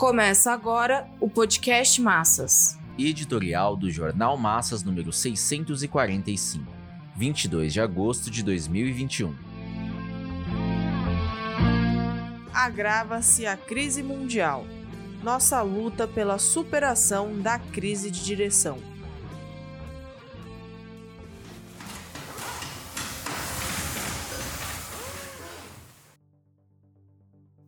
Começa agora o podcast Massas. Editorial do Jornal Massas número 645, 22 de agosto de 2021. Agrava-se a crise mundial. Nossa luta pela superação da crise de direção.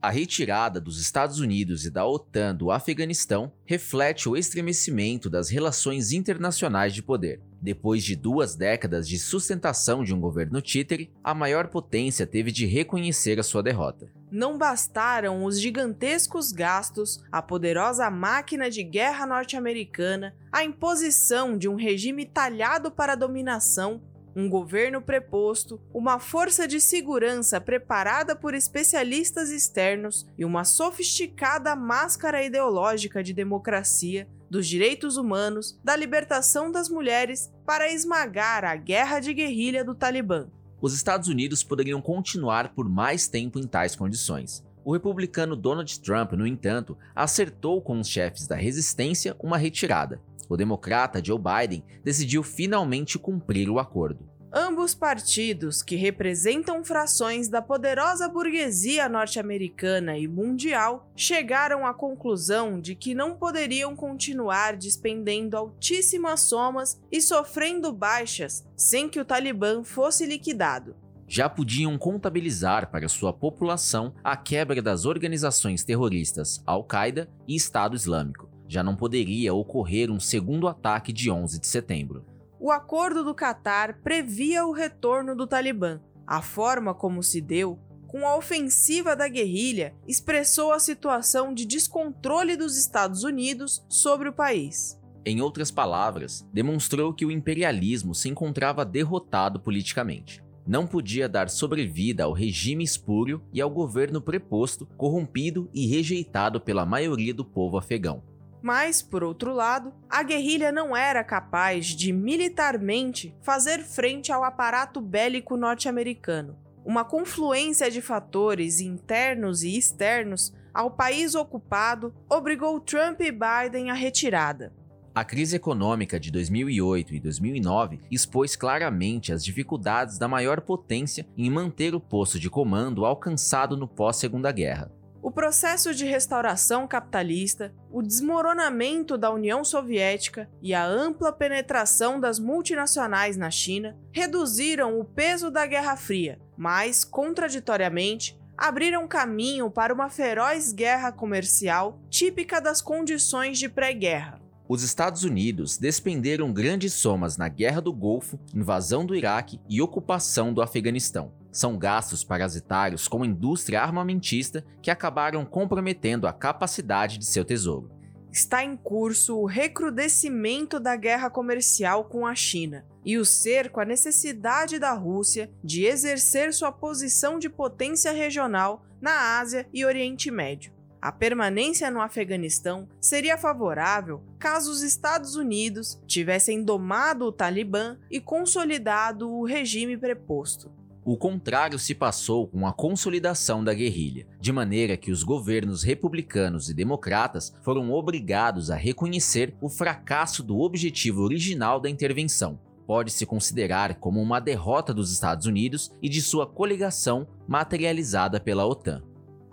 A retirada dos Estados Unidos e da OTAN do Afeganistão reflete o estremecimento das relações internacionais de poder. Depois de duas décadas de sustentação de um governo títere, a maior potência teve de reconhecer a sua derrota. Não bastaram os gigantescos gastos, a poderosa máquina de guerra norte-americana, a imposição de um regime talhado para a dominação um governo preposto, uma força de segurança preparada por especialistas externos e uma sofisticada máscara ideológica de democracia, dos direitos humanos, da libertação das mulheres para esmagar a guerra de guerrilha do Talibã. Os Estados Unidos poderiam continuar por mais tempo em tais condições. O republicano Donald Trump, no entanto, acertou com os chefes da resistência uma retirada. O democrata Joe Biden decidiu finalmente cumprir o acordo. Ambos partidos, que representam frações da poderosa burguesia norte-americana e mundial, chegaram à conclusão de que não poderiam continuar despendendo altíssimas somas e sofrendo baixas sem que o Talibã fosse liquidado já podiam contabilizar para sua população a quebra das organizações terroristas Al-Qaeda e Estado Islâmico. Já não poderia ocorrer um segundo ataque de 11 de setembro o acordo do Catar previa o retorno do Talibã. A forma como se deu, com a ofensiva da guerrilha, expressou a situação de descontrole dos Estados Unidos sobre o país. Em outras palavras, demonstrou que o imperialismo se encontrava derrotado politicamente. Não podia dar sobrevida ao regime espúrio e ao governo preposto, corrompido e rejeitado pela maioria do povo afegão. Mas, por outro lado, a guerrilha não era capaz de militarmente fazer frente ao aparato bélico norte-americano. Uma confluência de fatores internos e externos ao país ocupado obrigou Trump e Biden à retirada. A crise econômica de 2008 e 2009 expôs claramente as dificuldades da maior potência em manter o posto de comando alcançado no pós-Segunda Guerra. O processo de restauração capitalista, o desmoronamento da União Soviética e a ampla penetração das multinacionais na China reduziram o peso da Guerra Fria, mas, contraditoriamente, abriram caminho para uma feroz guerra comercial típica das condições de pré-guerra. Os Estados Unidos despenderam grandes somas na Guerra do Golfo, invasão do Iraque e ocupação do Afeganistão são gastos parasitários com a indústria armamentista que acabaram comprometendo a capacidade de seu tesouro. Está em curso o recrudescimento da guerra comercial com a China e o cerco à necessidade da Rússia de exercer sua posição de potência regional na Ásia e Oriente Médio. A permanência no Afeganistão seria favorável caso os Estados Unidos tivessem domado o Talibã e consolidado o regime preposto. O contrário se passou com a consolidação da guerrilha, de maneira que os governos republicanos e democratas foram obrigados a reconhecer o fracasso do objetivo original da intervenção. Pode-se considerar como uma derrota dos Estados Unidos e de sua coligação materializada pela OTAN.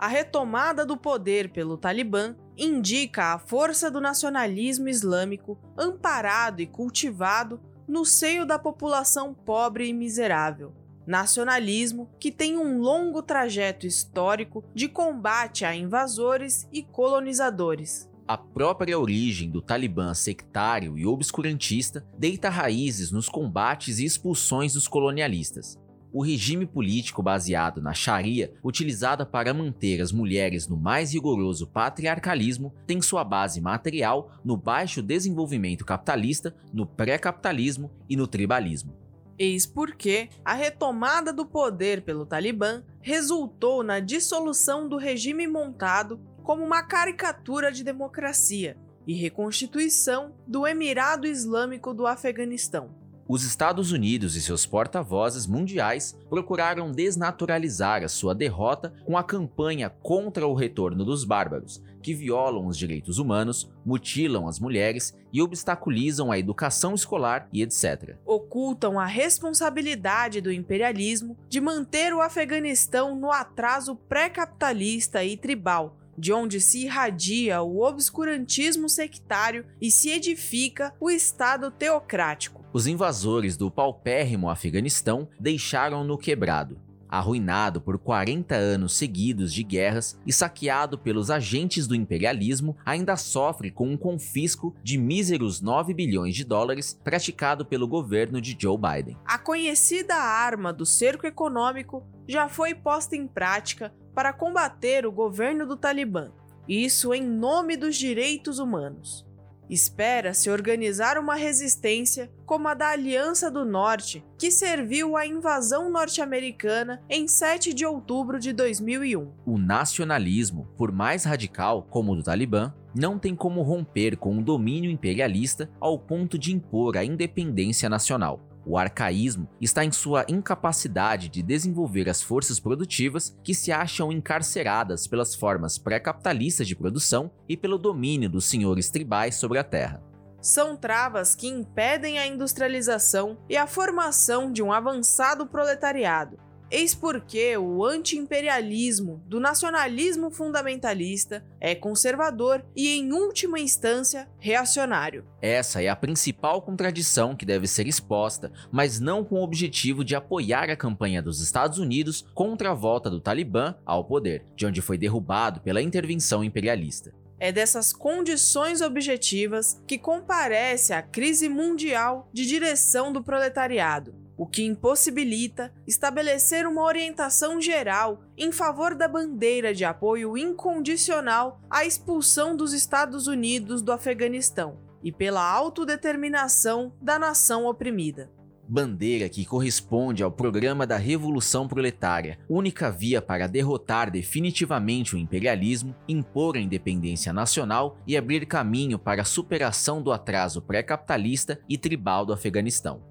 A retomada do poder pelo Talibã indica a força do nacionalismo islâmico amparado e cultivado no seio da população pobre e miserável nacionalismo que tem um longo trajeto histórico de combate a invasores e colonizadores. A própria origem do Talibã sectário e obscurantista deita raízes nos combates e expulsões dos colonialistas. O regime político baseado na Sharia, utilizada para manter as mulheres no mais rigoroso patriarcalismo, tem sua base material no baixo desenvolvimento capitalista, no pré-capitalismo e no tribalismo. Eis porque a retomada do poder pelo Talibã resultou na dissolução do regime montado como uma caricatura de democracia e reconstituição do Emirado Islâmico do Afeganistão. Os Estados Unidos e seus porta-vozes mundiais procuraram desnaturalizar a sua derrota com a campanha contra o retorno dos bárbaros, que violam os direitos humanos, mutilam as mulheres e obstaculizam a educação escolar e etc. Ocultam a responsabilidade do imperialismo de manter o Afeganistão no atraso pré-capitalista e tribal, de onde se irradia o obscurantismo sectário e se edifica o Estado teocrático. Os invasores do paupérrimo Afeganistão deixaram-no quebrado, arruinado por 40 anos seguidos de guerras e saqueado pelos agentes do imperialismo, ainda sofre com um confisco de míseros 9 bilhões de dólares praticado pelo governo de Joe Biden. A conhecida arma do cerco econômico já foi posta em prática para combater o governo do Talibã, isso em nome dos direitos humanos. Espera-se organizar uma resistência como a da Aliança do Norte, que serviu à invasão norte-americana em 7 de outubro de 2001. O nacionalismo, por mais radical como o do Talibã, não tem como romper com o domínio imperialista ao ponto de impor a independência nacional. O arcaísmo está em sua incapacidade de desenvolver as forças produtivas que se acham encarceradas pelas formas pré-capitalistas de produção e pelo domínio dos senhores tribais sobre a terra. São travas que impedem a industrialização e a formação de um avançado proletariado, Eis porque o anti-imperialismo do nacionalismo fundamentalista é conservador e, em última instância, reacionário. Essa é a principal contradição que deve ser exposta, mas não com o objetivo de apoiar a campanha dos Estados Unidos contra a volta do Talibã ao poder, de onde foi derrubado pela intervenção imperialista. É dessas condições objetivas que comparece a crise mundial de direção do proletariado, o que impossibilita estabelecer uma orientação geral em favor da bandeira de apoio incondicional à expulsão dos Estados Unidos do Afeganistão e pela autodeterminação da nação oprimida. Bandeira que corresponde ao programa da Revolução Proletária, única via para derrotar definitivamente o imperialismo, impor a independência nacional e abrir caminho para a superação do atraso pré-capitalista e tribal do Afeganistão.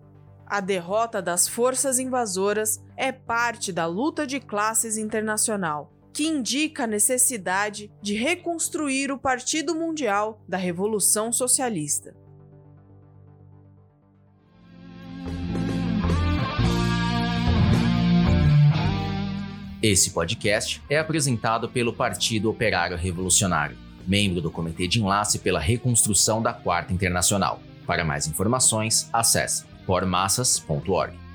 A derrota das forças invasoras é parte da luta de classes internacional, que indica a necessidade de reconstruir o Partido Mundial da Revolução Socialista. Esse podcast é apresentado pelo Partido Operário Revolucionário, membro do Comitê de Enlace pela Reconstrução da Quarta Internacional. Para mais informações, acesse formassas.org.